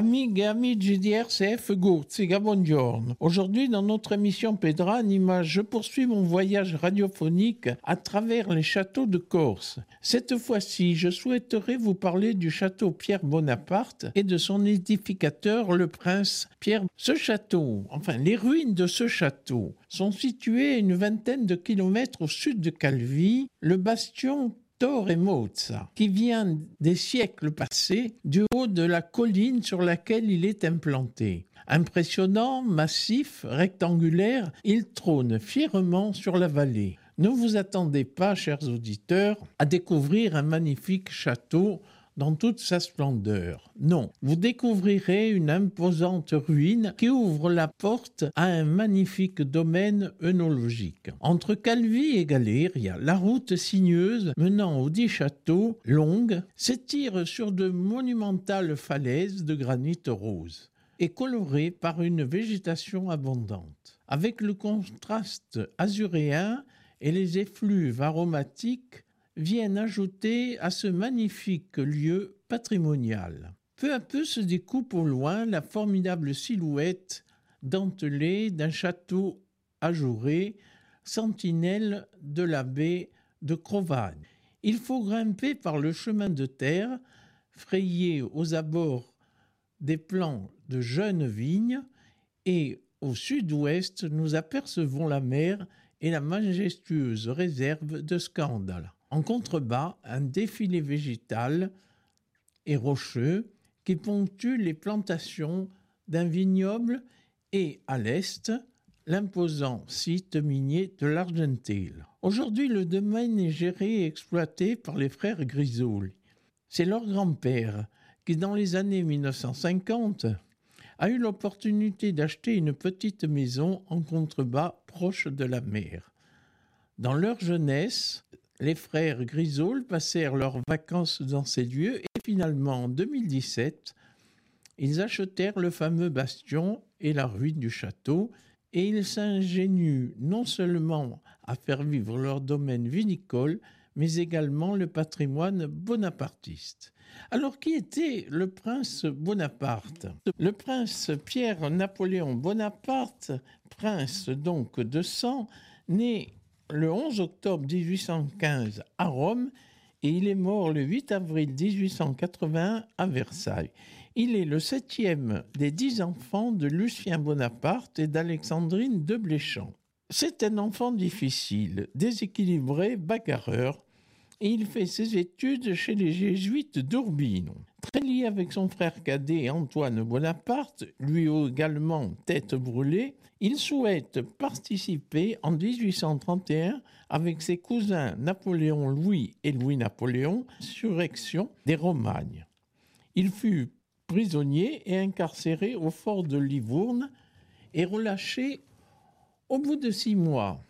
Amiche et amis di RCF Gurziga, buongiorno. Aujourd'hui, dans notre émission Pedra Anima, je poursuis mon voyage radiophonique à travers les châteaux de Corse. Cette fois-ci, je souhaiterais vous parler du château Pierre Bonaparte et de son édificateur, le prince Pierre. Ce château, enfin les ruines de ce château, sont situées à une vingtaine de kilomètres au sud de Calvi. Le bastion Torre Mozza, qui vient des siècles passés du haut de la colline sur laquelle il est implanté. Impressionnant, massif, rectangulaire, il trône fièrement sur la vallée. Ne vous attendez pas, chers auditeurs, à découvrir un magnifique château dans toute sa splendeur. Non, vous découvrirez une imposante ruine qui ouvre la porte à un magnifique domaine œnologique. Entre Calvi et Galéria, la route sinueuse menant aux dix châteaux, longue, s'étire sur de monumentales falaises de granit rose et colorée par une végétation abondante. Avec le contraste azuréen et les effluves aromatiques viennent ajouter à ce magnifique lieu patrimonial. Peu à peu se découpe au loin la formidable silhouette dentelée d'un château ajouré, sentinelle de la baie de Crovagne. Il faut grimper par le chemin de terre, frayé aux abords des plants de jeunes vignes, et au sud-ouest nous apercevons la mer et la majestueuse réserve de Scandale. En contrebas, un défilé végétal et rocheux qui ponctue les plantations d'un vignoble et, à l'est, l'imposant site minier de l'Argentine. Aujourd'hui, le domaine est géré et exploité par les frères Grisoli. C'est leur grand-père qui, dans les années 1950, a eu l'opportunité d'acheter une petite maison en contrebas proche de la mer. Dans leur jeunesse, les frères Grisol passèrent leurs vacances dans ces lieux et finalement en 2017, ils achetèrent le fameux bastion et la ruine du château et ils s'ingénuent non seulement à faire vivre leur domaine vinicole, mais également le patrimoine bonapartiste. Alors qui était le prince Bonaparte? Le prince Pierre-Napoléon Bonaparte, prince donc de sang, né le 11 octobre 1815 à Rome et il est mort le 8 avril 1881 à Versailles. Il est le septième des dix enfants de Lucien Bonaparte et d'Alexandrine de Bléchamp. C'est un enfant difficile, déséquilibré, bagarreur, et il fait ses études chez les jésuites d'Urbino. Très lié avec son frère cadet Antoine Bonaparte, lui également tête brûlée, il souhaite participer en 1831 avec ses cousins Napoléon Louis et Louis Napoléon surrection des Romagnes. Il fut prisonnier et incarcéré au fort de Livourne et relâché au bout de six mois.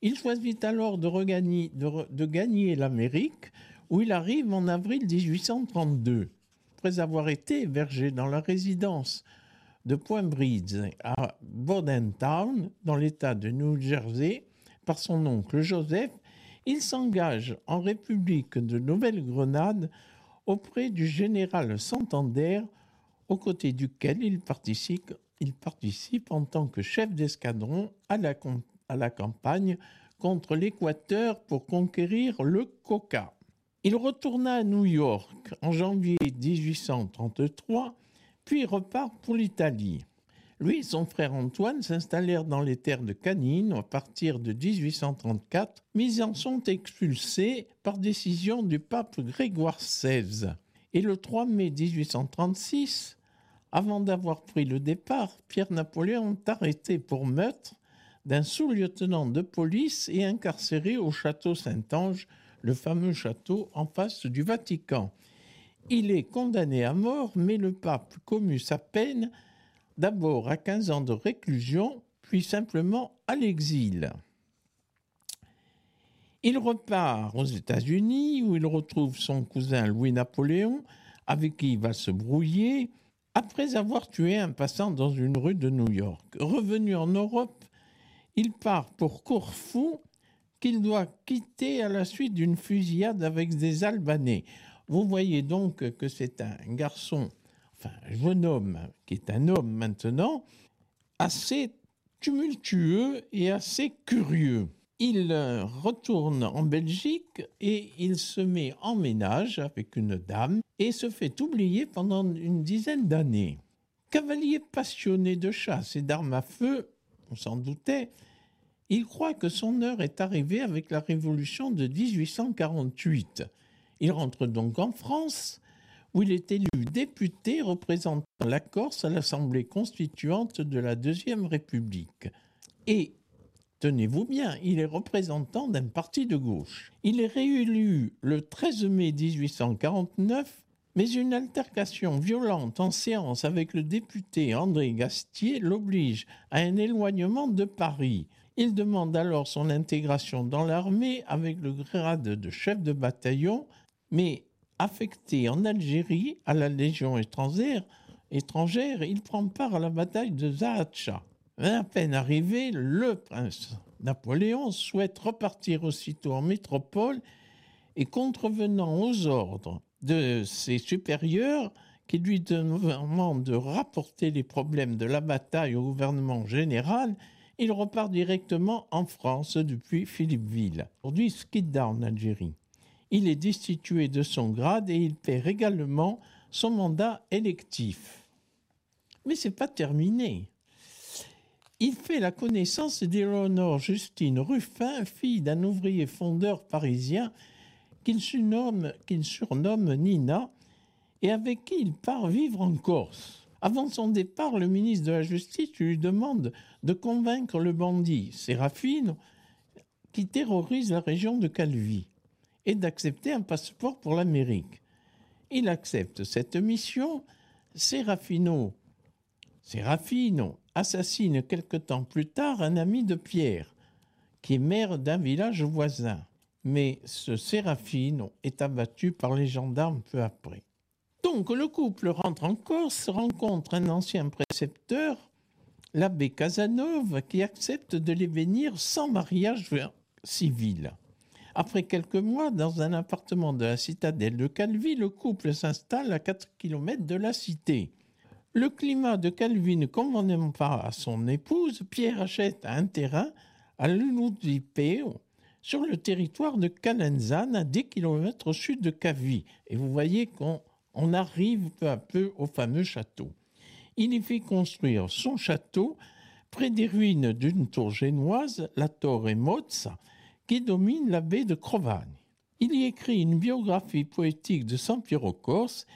Il choisit alors de, regagner, gagner l'Amérique, où il arrive en avril 1832. Après avoir été hébergé dans la résidence de Point Bridge à Bordentown, dans l'État de New Jersey, par son oncle Joseph, il s'engage en République de Nouvelle-Grenade auprès du général Santander, aux côtés duquel il participe, il participe en tant que chef d'escadron à la, à la campagne contre l'Équateur pour conquérir le coca. Il retourna à New York en janvier 1833, puis repart pour l'Italie. Lui et son frère Antoine s'installèrent dans les terres de Canine à partir de 1834, mais en sont expulsés par décision du pape Grégoire XVI. Et le 3 mai 1836, avant d'avoir pris le départ, Pierre-Napoléon est arrêté pour meurtre d'un sous-lieutenant de police et incarcéré au château Saint-Ange, le fameux château en face du Vatican. Il est condamné à mort, mais le pape commut sa peine d'abord à 15 ans de réclusion, puis simplement à l'exil. Il repart aux États-Unis où il retrouve son cousin Louis-Napoléon, avec qui il va se brouiller, après avoir tué un passant dans une rue de New York. Revenu en Europe, il part pour Corfou qu'il doit quitter à la suite d'une fusillade avec des Albanais. Vous voyez donc que c'est un garçon enfin un jeune homme qui est un homme maintenant, assez tumultueux et assez curieux. Il euh, retourne en Belgique et il se met en ménage avec une dame et se fait oublier pendant une dizaine d'années. Cavalier passionné de chasse et d'armes à feu, on s'en doutait, il croit que son heure est arrivée avec la révolution de 1848. Il rentre donc en France, où il est élu député représentant la Corse à l'Assemblée constituante de la Deuxième République. Et, tenez-vous bien, il est représentant d'un parti de gauche. Il est réélu le 13 mai 1849 mais une altercation violente en séance avec le député André Gastier l'oblige à un éloignement de Paris. Il demande alors son intégration dans l'armée avec le grade de chef de bataillon, mais affecté en Algérie à la Légion étrangère, étrangère il prend part à la bataille de Zaatcha. À peine arrivé, le prince Napoléon souhaite repartir aussitôt en métropole et contrevenant aux ordres de ses supérieurs qui lui demandent de rapporter les problèmes de la bataille au gouvernement général, il repart directement en France depuis Philippeville. Aujourd'hui, Skidda en Algérie. Il est destitué de son grade et il perd également son mandat électif. Mais c'est pas terminé. Il fait la connaissance d'Éléonore Justine Ruffin, fille d'un ouvrier fondeur parisien qu'il surnomme, surnomme Nina et avec qui il part vivre en Corse. Avant son départ, le ministre de la Justice lui demande de convaincre le bandit Séraphine, qui terrorise la région de Calvi, et d'accepter un passeport pour l'Amérique. Il accepte cette mission. Sérafino, Sérafino assassine quelque temps plus tard un ami de Pierre, qui est maire d'un village voisin mais ce Séraphine est abattu par les gendarmes peu après. Donc le couple rentre en Corse, rencontre un ancien précepteur, l'abbé Casanova, qui accepte de les venir sans mariage civil. Après quelques mois, dans un appartement de la citadelle de Calvi, le couple s'installe à 4 km de la cité. Le climat de Calvi ne convenant pas à son épouse, Pierre achète un terrain à Lunudipeo, sur le territoire de Calenzane, à 10 km au sud de Cavi. Et vous voyez qu'on arrive peu à peu au fameux château. Il y fait construire son château près des ruines d'une tour génoise, la Torre Mozza, qui domine la baie de Crovagne. Il y écrit une biographie poétique de San Piero Corse,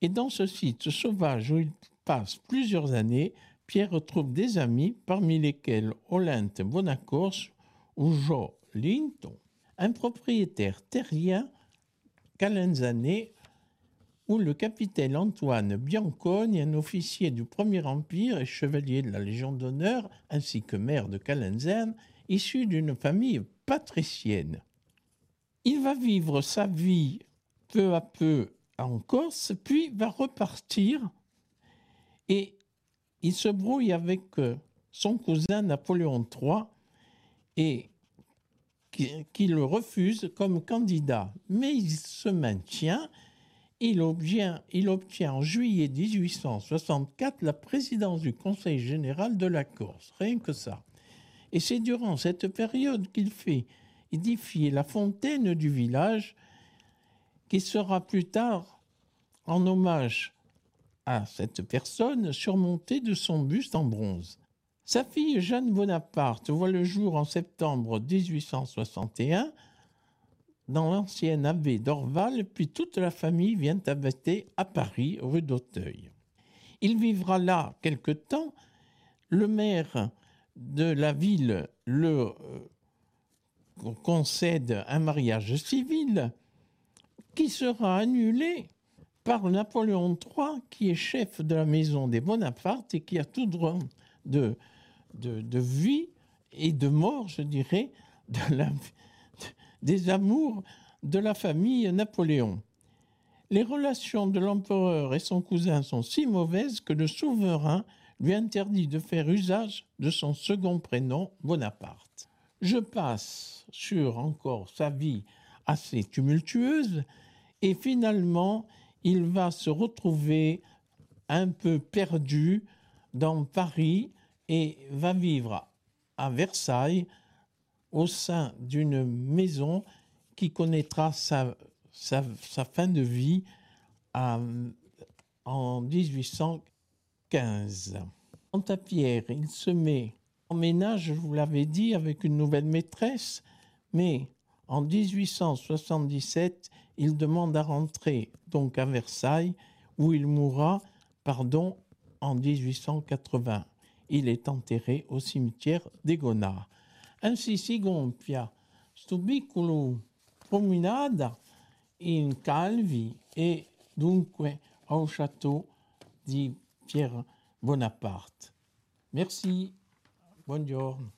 et dans ce site sauvage où il passe plusieurs années, Pierre retrouve des amis, parmi lesquels Olympe Bonacorse ou Jean Linton, un propriétaire terrien calenzané où le capitaine Antoine Bianconi, un officier du Premier Empire et chevalier de la Légion d'honneur, ainsi que maire de Calenzane, issu d'une famille patricienne. Il va vivre sa vie peu à peu en Corse, puis va repartir et il se brouille avec euh, son cousin Napoléon III et qui, le refuse comme candidat. Mais il se maintient. Il obtient, il obtient en juillet 1864 la présidence du Conseil général de la Corse. Rien que ça. Et c'est durant cette période qu'il fait édifier la fontaine du village, qui sera plus tard, en hommage à cette personne, surmontée de son buste en bronze. Sa fille Jeanne Bonaparte voit le jour en septembre 1861 dans l'ancienne abbé d'Orval, puis toute la famille vient habiter à Paris, rue d'Auteuil. Il vivra là quelque temps. Le maire de la ville le euh, concède un mariage civil qui sera annulé par Napoléon III, qui est chef de la maison des Bonaparte et qui a tout droit de de, vie et de mort, je dirais, des amours de la famille Napoléon. Les relations de l'empereur et son cousin sont si mauvaises que le souverain lui interdit de faire usage de son second prénom, Bonaparte. Je passe sur encore sa vie assez tumultueuse et finalement il va se retrouver un peu perdu dans Paris et va vivre à Versailles au sein d'une maison qui connaîtra sa, sa, fin de vie en 1815. Quant à Pierre, il se met en ménage, je vous l'avais dit, avec une nouvelle maîtresse, mais en 1877, il demande à rentrer donc à Versailles, où il mourra, pardon, en 1880. Il est enterré au cimetière des Gonards. Ainsi si gonfia sto piccolo promenade in Calvi e dunque au château di Pierre Bonaparte. Merci. Buongiorno.